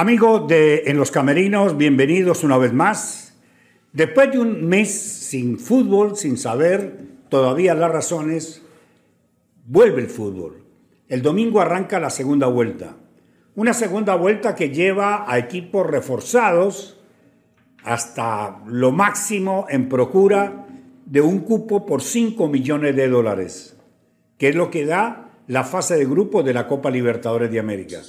Amigos de En los Camerinos, bienvenidos una vez más. Después de un mes sin fútbol, sin saber todavía las razones, vuelve el fútbol. El domingo arranca la segunda vuelta. Una segunda vuelta que lleva a equipos reforzados hasta lo máximo en procura de un cupo por 5 millones de dólares, que es lo que da la fase de grupo de la Copa Libertadores de América.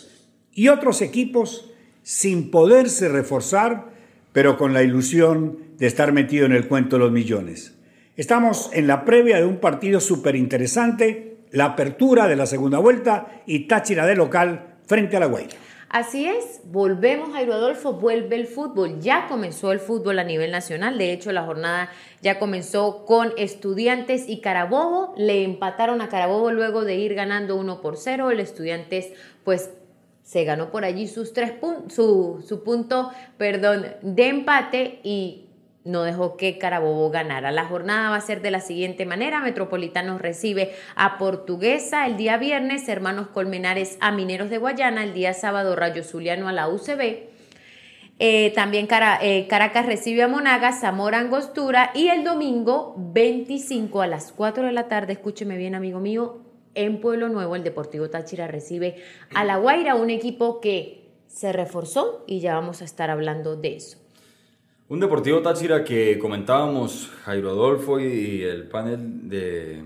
Y otros equipos sin poderse reforzar, pero con la ilusión de estar metido en el cuento de los millones. Estamos en la previa de un partido súper interesante, la apertura de la segunda vuelta y Táchira de local frente a la Guaira. Así es, volvemos a Adolfo, vuelve el fútbol. Ya comenzó el fútbol a nivel nacional. De hecho, la jornada ya comenzó con Estudiantes y Carabobo. Le empataron a Carabobo luego de ir ganando 1 por 0. El Estudiantes, pues, se ganó por allí sus tres su, su punto perdón, de empate y no dejó que Carabobo ganara. La jornada va a ser de la siguiente manera. Metropolitanos recibe a Portuguesa el día viernes, Hermanos Colmenares a Mineros de Guayana, el día sábado Rayo Zuliano a la UCB. Eh, también eh, Caracas recibe a Monaga, Zamora Angostura y el domingo 25 a las 4 de la tarde, escúcheme bien amigo mío, en Pueblo Nuevo el Deportivo Táchira recibe a La Guaira, un equipo que se reforzó y ya vamos a estar hablando de eso. Un Deportivo Táchira que comentábamos, Jairo Adolfo y el panel de,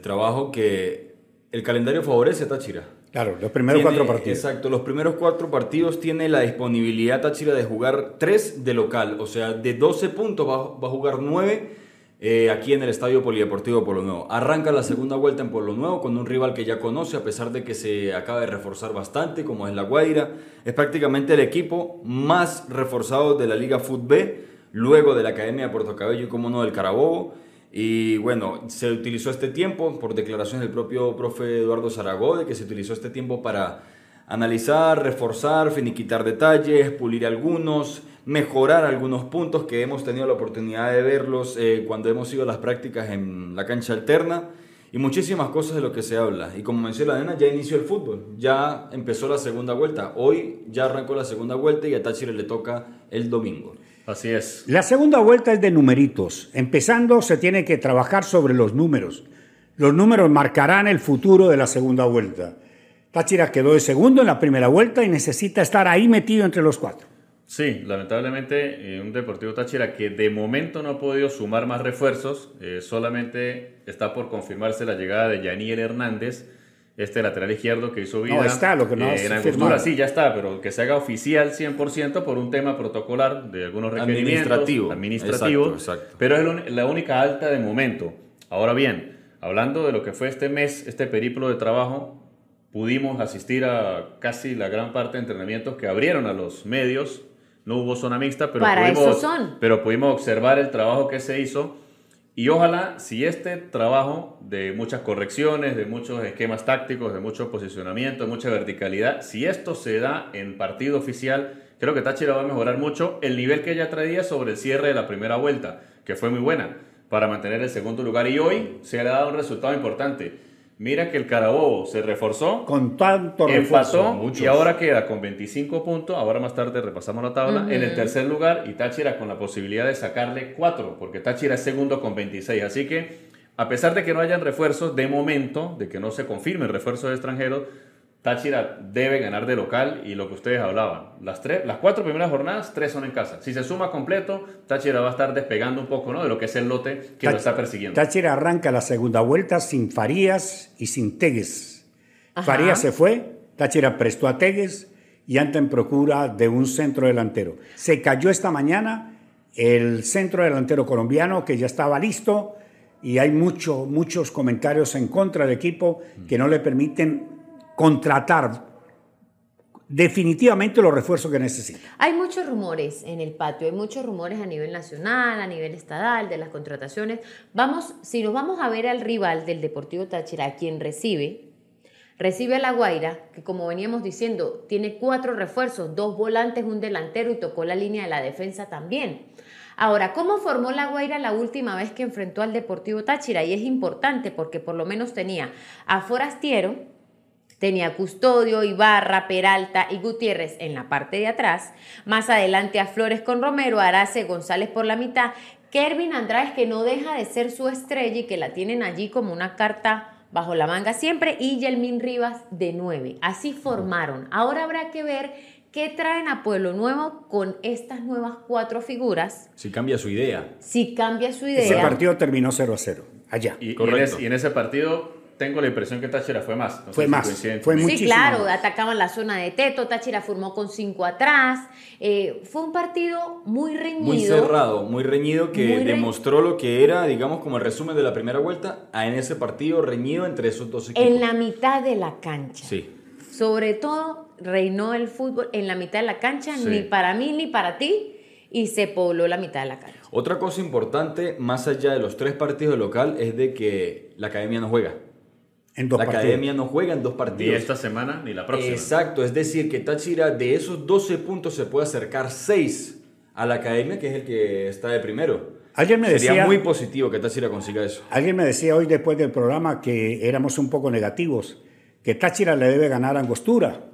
trabajo, que el calendario favorece a Táchira. Claro, los primeros cuatro partidos. Exacto, los primeros cuatro partidos tiene la disponibilidad Táchira de jugar tres de local, o sea, de 12 puntos va, va a jugar nueve eh, aquí en el Estadio Polideportivo Pueblo Nuevo. Arranca la segunda vuelta en Pueblo Nuevo con un rival que ya conoce, a pesar de que se acaba de reforzar bastante, como es La Guaira. Es prácticamente el equipo más reforzado de la Liga Fútbol, luego de la Academia de Puerto Cabello y, como no, del Carabobo. Y bueno, se utilizó este tiempo, por declaraciones del propio profe Eduardo Zaragoza, que se utilizó este tiempo para analizar, reforzar, finiquitar detalles, pulir algunos mejorar algunos puntos que hemos tenido la oportunidad de verlos eh, cuando hemos ido a las prácticas en la cancha alterna y muchísimas cosas de lo que se habla. Y como mencionó la nena, ya inició el fútbol, ya empezó la segunda vuelta. Hoy ya arrancó la segunda vuelta y a Táchira le toca el domingo. Así es. La segunda vuelta es de numeritos. Empezando se tiene que trabajar sobre los números. Los números marcarán el futuro de la segunda vuelta. Táchira quedó de segundo en la primera vuelta y necesita estar ahí metido entre los cuatro. Sí, lamentablemente eh, un Deportivo Táchira que de momento no ha podido sumar más refuerzos, eh, solamente está por confirmarse la llegada de Yaniel Hernández, este lateral izquierdo que hizo vida. No está, lo que no eh, en sí, ya está, pero que se haga oficial 100% por un tema protocolar de algunos requerimientos. Administrativo. Administrativo. Exacto, Pero es la única alta de momento. Ahora bien, hablando de lo que fue este mes, este periplo de trabajo, pudimos asistir a casi la gran parte de entrenamientos que abrieron a los medios no hubo zona mixta, pero, pudimos, pero pudimos observar el trabajo que se hizo. Y ojalá, si este trabajo de muchas correcciones, de muchos esquemas tácticos, de mucho posicionamiento, de mucha verticalidad, si esto se da en partido oficial, creo que Táchira va a mejorar mucho el nivel que ella traía sobre el cierre de la primera vuelta, que fue muy buena para mantener el segundo lugar. Y hoy se le ha dado un resultado importante. Mira que el Carabobo se reforzó. Con tanto refuerzo. y ahora queda con 25 puntos. Ahora más tarde repasamos la tabla. En el tercer lugar y Táchira con la posibilidad de sacarle 4, porque Táchira es segundo con 26. Así que, a pesar de que no hayan refuerzos, de momento, de que no se confirmen refuerzos extranjeros, Táchira debe ganar de local y lo que ustedes hablaban. Las, tres, las cuatro primeras jornadas, tres son en casa. Si se suma completo, Táchira va a estar despegando un poco ¿no? de lo que es el lote que lo está persiguiendo. Táchira arranca la segunda vuelta sin Farías y sin Tegues. Farías se fue, Táchira prestó a Tegues y anda en procura de un centro delantero. Se cayó esta mañana el centro delantero colombiano que ya estaba listo y hay mucho, muchos comentarios en contra del equipo que no le permiten contratar definitivamente los refuerzos que necesita. Hay muchos rumores en el patio, hay muchos rumores a nivel nacional, a nivel estatal, de las contrataciones. Vamos, si nos vamos a ver al rival del Deportivo Táchira, quien recibe, recibe a La Guaira, que como veníamos diciendo, tiene cuatro refuerzos, dos volantes, un delantero y tocó la línea de la defensa también. Ahora, ¿cómo formó La Guaira la última vez que enfrentó al Deportivo Táchira? Y es importante porque por lo menos tenía a Forastiero, Tenía Custodio, Ibarra, Peralta y Gutiérrez en la parte de atrás. Más adelante a Flores con Romero, Arace, González por la mitad. Kervin Andrade que no deja de ser su estrella y que la tienen allí como una carta bajo la manga siempre. Y Yelmin Rivas de 9. Así formaron. Ahora habrá que ver qué traen a Pueblo Nuevo con estas nuevas cuatro figuras. Si cambia su idea. Si cambia su idea. Ese partido terminó 0 a 0. Allá. Y, y en Correcto. ese, y en ese partido tengo la impresión que Táchira fue más. No Fue si más, coinciden. fue Sí, muchísimo claro, más. atacaban la zona de Teto, Táchira formó con cinco atrás. Eh, fue un partido muy reñido. Muy cerrado, muy reñido, que Muy demostró lo que era, digamos, como el resumen de la primera vuelta, en ese partido reñido entre esos dos equipos. En la mitad de la cancha. Sí. Sobre todo reinó el fútbol en la mitad de la cancha, Sí. ni para mí ni para ti, y se pobló la mitad de la cancha. Otra cosa importante, más allá de los tres partidos de local, es de que la academia no juega. En dos la partidos. academia no juega en dos Ni partidos. esta semana ni la próxima. Exacto, es decir, que Táchira de esos 12 puntos se puede acercar 6 a la academia, que es el que está de primero. Alguien me Sería decía, muy positivo que Táchira consiga eso. alguien me decía hoy después del programa que éramos un poco negativos, que Táchira le debe ganar a Angostura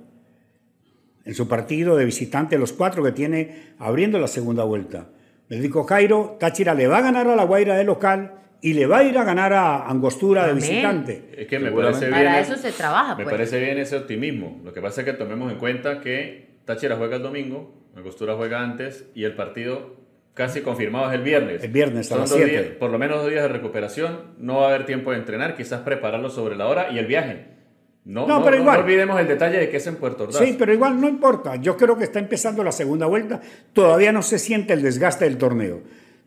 en su partido de visitante, los cuatro que tiene abriendo la segunda vuelta. Me dijo Cairo, Táchira le va a ganar a la Guaira de local y le va a ir a ganar a Angostura de Amén. visitante. Es que me parece bien. Para eso se trabaja, Me pues. parece bien ese optimismo. Lo que pasa es que tomemos en cuenta que Táchira juega el domingo, Angostura juega antes y el partido casi confirmado es el viernes. El viernes a Son las dos siete. días- por lo menos dos días de recuperación. No va a haber tiempo de entrenar, quizás prepararlo sobre la hora y el viaje. No, No, no, pero no- igual. no olvidemos el detalle de que es en Puerto Ordaz. Sí, pero igual no importa. Yo creo que está empezando la segunda vuelta. Todavía no se siente el desgaste del torneo.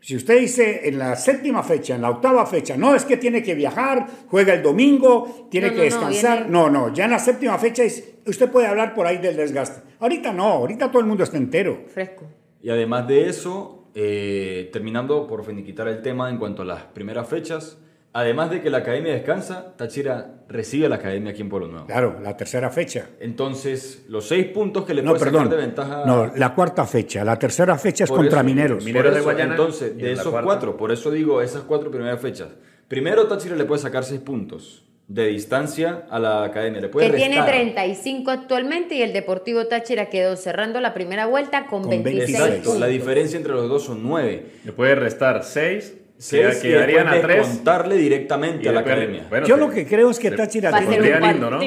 Si usted dice en la séptima fecha, en la octava fecha, no es que tiene que viajar, juega el domingo, tiene No, que no, no, descansar. viene- No, no, ya en la séptima fecha es- usted puede hablar por ahí del desgaste. Ahorita no, ahorita todo el mundo está entero. Fresco. Y además de eso, eh, terminando por finiquitar el tema en cuanto a las primeras fechas, además de que la academia descansa, Táchira recibe a la academia aquí en Pueblo Nuevo. Claro, la tercera fecha. Entonces, los seis puntos que le No, puede sacar de ventaja. No, la cuarta fecha. La tercera fecha es Por contra eso, Mineros. por Mineros de eso, Guayana, Entonces, de en esos cuarta. cuatro, por eso digo esas cuatro primeras fechas. Primero, Táchira le puede sacar seis puntos de distancia a la academia. Le puede que tiene restar. 35 actualmente y el Deportivo Táchira quedó cerrando la primera vuelta con, Con 26 26. Exacto, la diferencia entre los dos son nueve. Le puede restar 6, Seis quedarían a 3. contarle directamente a la academia. Yo lo que creo es que Táchira lindo, ¿no?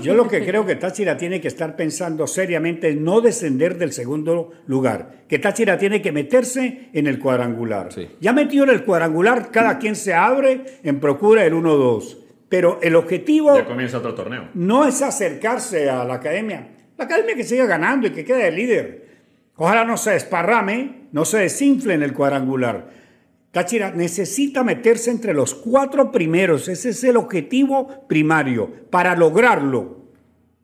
Yo lo que creo que Táchira tiene que estar pensando seriamente es no descender del segundo lugar, que Táchira tiene que meterse en el cuadrangular. Sí. Ya metido en el cuadrangular, cada quien se abre en procura del 1-2, pero el objetivo Ya comienza otro torneo. no es acercarse a la academia. La academia que siga ganando y que quede de líder. Ojalá no se desparrame, no se desinfle en el cuadrangular. Táchira necesita meterse entre los cuatro primeros. Ese es el objetivo primario. Para lograrlo,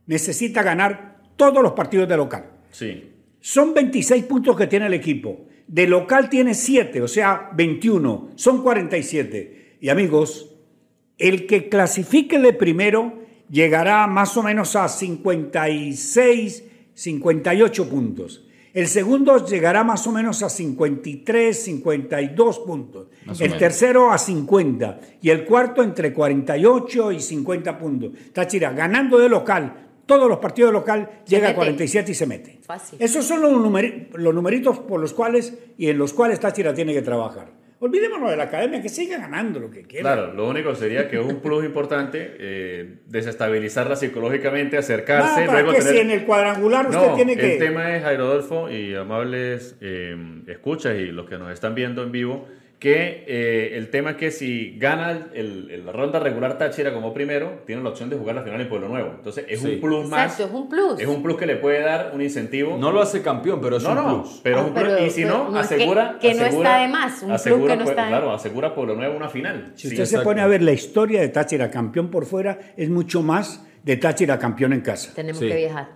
necesita ganar todos los partidos de local. Sí. Son 26 puntos que tiene el equipo. De local tiene 7, o sea, 21. Son 47. Y amigos, el que clasifique de primero llegará más o menos a 56, 58 puntos. El segundo llegará más o menos a 53, 52 puntos. Más El tercero a 50. Y el cuarto entre 48 y 50 puntos. Táchira ganando de local. Todos los partidos de local llega a mete. 47 y se mete. Fácil. Esos son los, numeri- los numeritos por los cuales y en los cuales Táchira tiene que trabajar. Olvidémonos de la academia, que siga ganando lo que quiera. Claro, lo único sería que es un plus importante eh, desestabilizarla psicológicamente, acercarse, para luego que tener... si en el cuadrangular usted No, tiene el que... tema es, Jairo Adolfo y amables eh, escuchas y los que nos están viendo en vivo, que eh, el tema es que si gana el- el- la ronda regular Táchira como primero, tiene la opción de jugar la final en Pueblo Nuevo. Entonces es Sí. un plus más. Exacto, es un plus. Es un plus que le puede dar un incentivo. No lo hace campeón, pero es No, un no, plus. pero, Ah, un plus. pero- y si pero no, no es que- asegura. que no está de más, un plus asegura, que no está de- Claro, asegura Pueblo Nuevo una final. Si Sí, usted se pone a ver la historia de Táchira campeón por fuera, es mucho más de Táchira campeón en casa. Tenemos Sí. que viajar.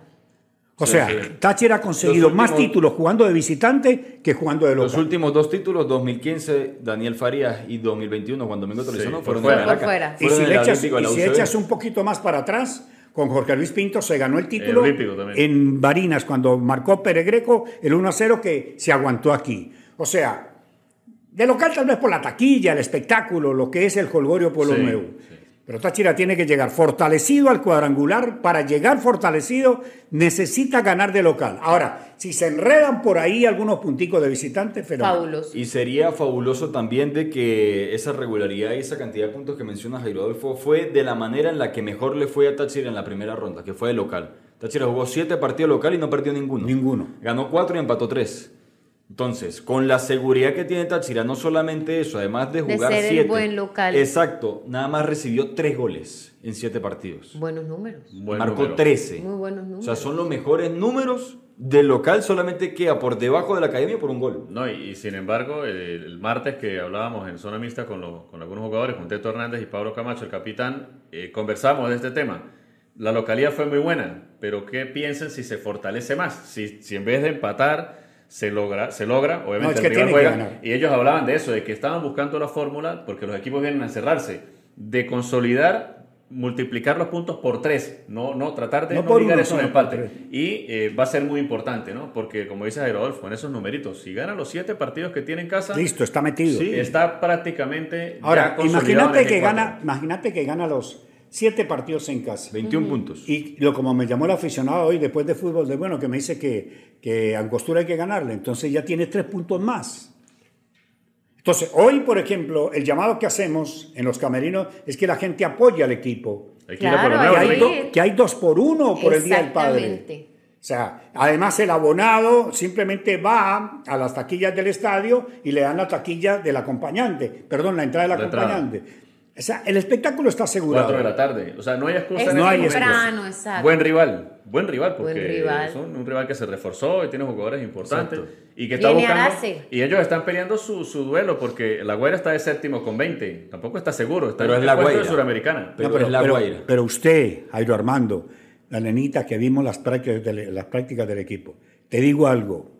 O Sí, sea, sí. Táchira ha conseguido Los más títulos jugando de visitante que jugando de Los local. últimos dos títulos, 2015, Daniel Farías y 2021, Juan Domingo Tolizano, por fueron fuera. de Maraca. Por fuera. Y Fueron si le echas, y si echas un poquito más para atrás, con Jorge Luis Pinto se ganó el título El en Barinas cuando marcó Pere Greco el 1 a 0 que se aguantó aquí. O sea, de local tal vez por la taquilla, el espectáculo, lo que es el Holgorio Pueblo Sí, Nuevo. Pero Táchira tiene que llegar fortalecido al cuadrangular. Para llegar fortalecido necesita ganar de local. Ahora, si se enredan por ahí algunos punticos de visitantes, fenomenal. Fabuloso. Y sería fabuloso también de que esa regularidad y esa cantidad de puntos que menciona Jairo Adolfo fue de la manera en la que mejor le fue a Táchira en la primera ronda, que fue de local. Táchira jugó siete partidos local y no perdió ninguno. Ninguno. Ganó cuatro y empató tres. Entonces, con la seguridad que tiene Táchira, no solamente eso, además de De jugar ser el siete. buen local. Exacto, nada más recibió tres goles en siete partidos. Buenos números. Buen Marcó número. 13. Muy buenos O números. sea, son los mejores números del local, solamente queda por debajo de la academia por un gol. No, y, y sin embargo, el, el martes que hablábamos en zona mixta con, lo- con algunos jugadores, con Teto Hernández y Pablo Camacho, el capitán, eh, conversamos de este tema. La localidad fue muy buena, pero ¿qué piensan si se fortalece más? Si, si en vez de empatar se logra, se logra obviamente No, es que el rival tiene que juega. ganar. Y ellos hablaban de eso, de que estaban buscando la fórmula, porque los equipos vienen a encerrarse, de consolidar, multiplicar los puntos por tres, no, no tratar de No no, ligar esos empates. Y eh, va a ser muy importante, ¿no? Porque como dice Adolfo, en esos numeritos, si ganan los siete partidos que tiene en casa, Listo, está metido. sí, está prácticamente Ahora, imagínate que, G4. gana, imagínate que gana los siete partidos en casa. 21 puntos. Y lo como me llamó el aficionado hoy después de fútbol, de bueno, que me dice que, que a Angostura hay que ganarle, entonces ya tiene tres puntos más. Entonces, hoy, por ejemplo, el llamado que hacemos en los camerinos es que la gente apoye al equipo. Hay que Claro, por Que hay, que hay dos por uno por el Día del Padre. Exactamente. O sea, además el abonado simplemente va a las taquillas del estadio y le dan la taquilla del acompañante, perdón, la entrada del La entrada. O sea, el espectáculo está asegurado. 4 de la tarde. O sea, no hay excusa Es en no estos hay temprano, exacto. Buen rival, buen rival, porque Buen rival. son un rival que se reforzó y tiene jugadores importantes Exacto. y que está buscando. Y ellos están peleando su, su duelo porque la Guaira está de séptimo con 20. Tampoco está seguro, está Pero en es la Guaira. Suramericana. Pero es la pero, Guaira. pero usted, Jairo Armando, la nenita que vimos las prácticas, del, las prácticas del equipo, te digo algo.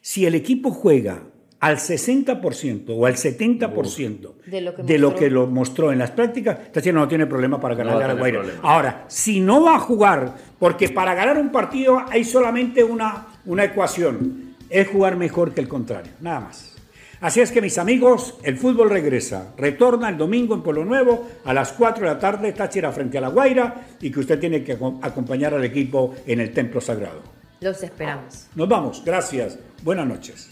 Si el equipo juega al 60% o al 70% De lo que de lo mostró. que lo mostró en las prácticas, Táchira no tiene problema para ganar a la Guaira. Ahora, si no va a jugar, porque para ganar un partido hay solamente una, una ecuación, es jugar mejor que el contrario, nada más. Así es que mis amigos, el fútbol regresa, retorna el domingo en Pueblo Nuevo a las 4 de la tarde, Táchira frente a la Guaira y que usted tiene que acom- acompañar al equipo en el templo sagrado. Los esperamos. Nos vamos, gracias, buenas noches.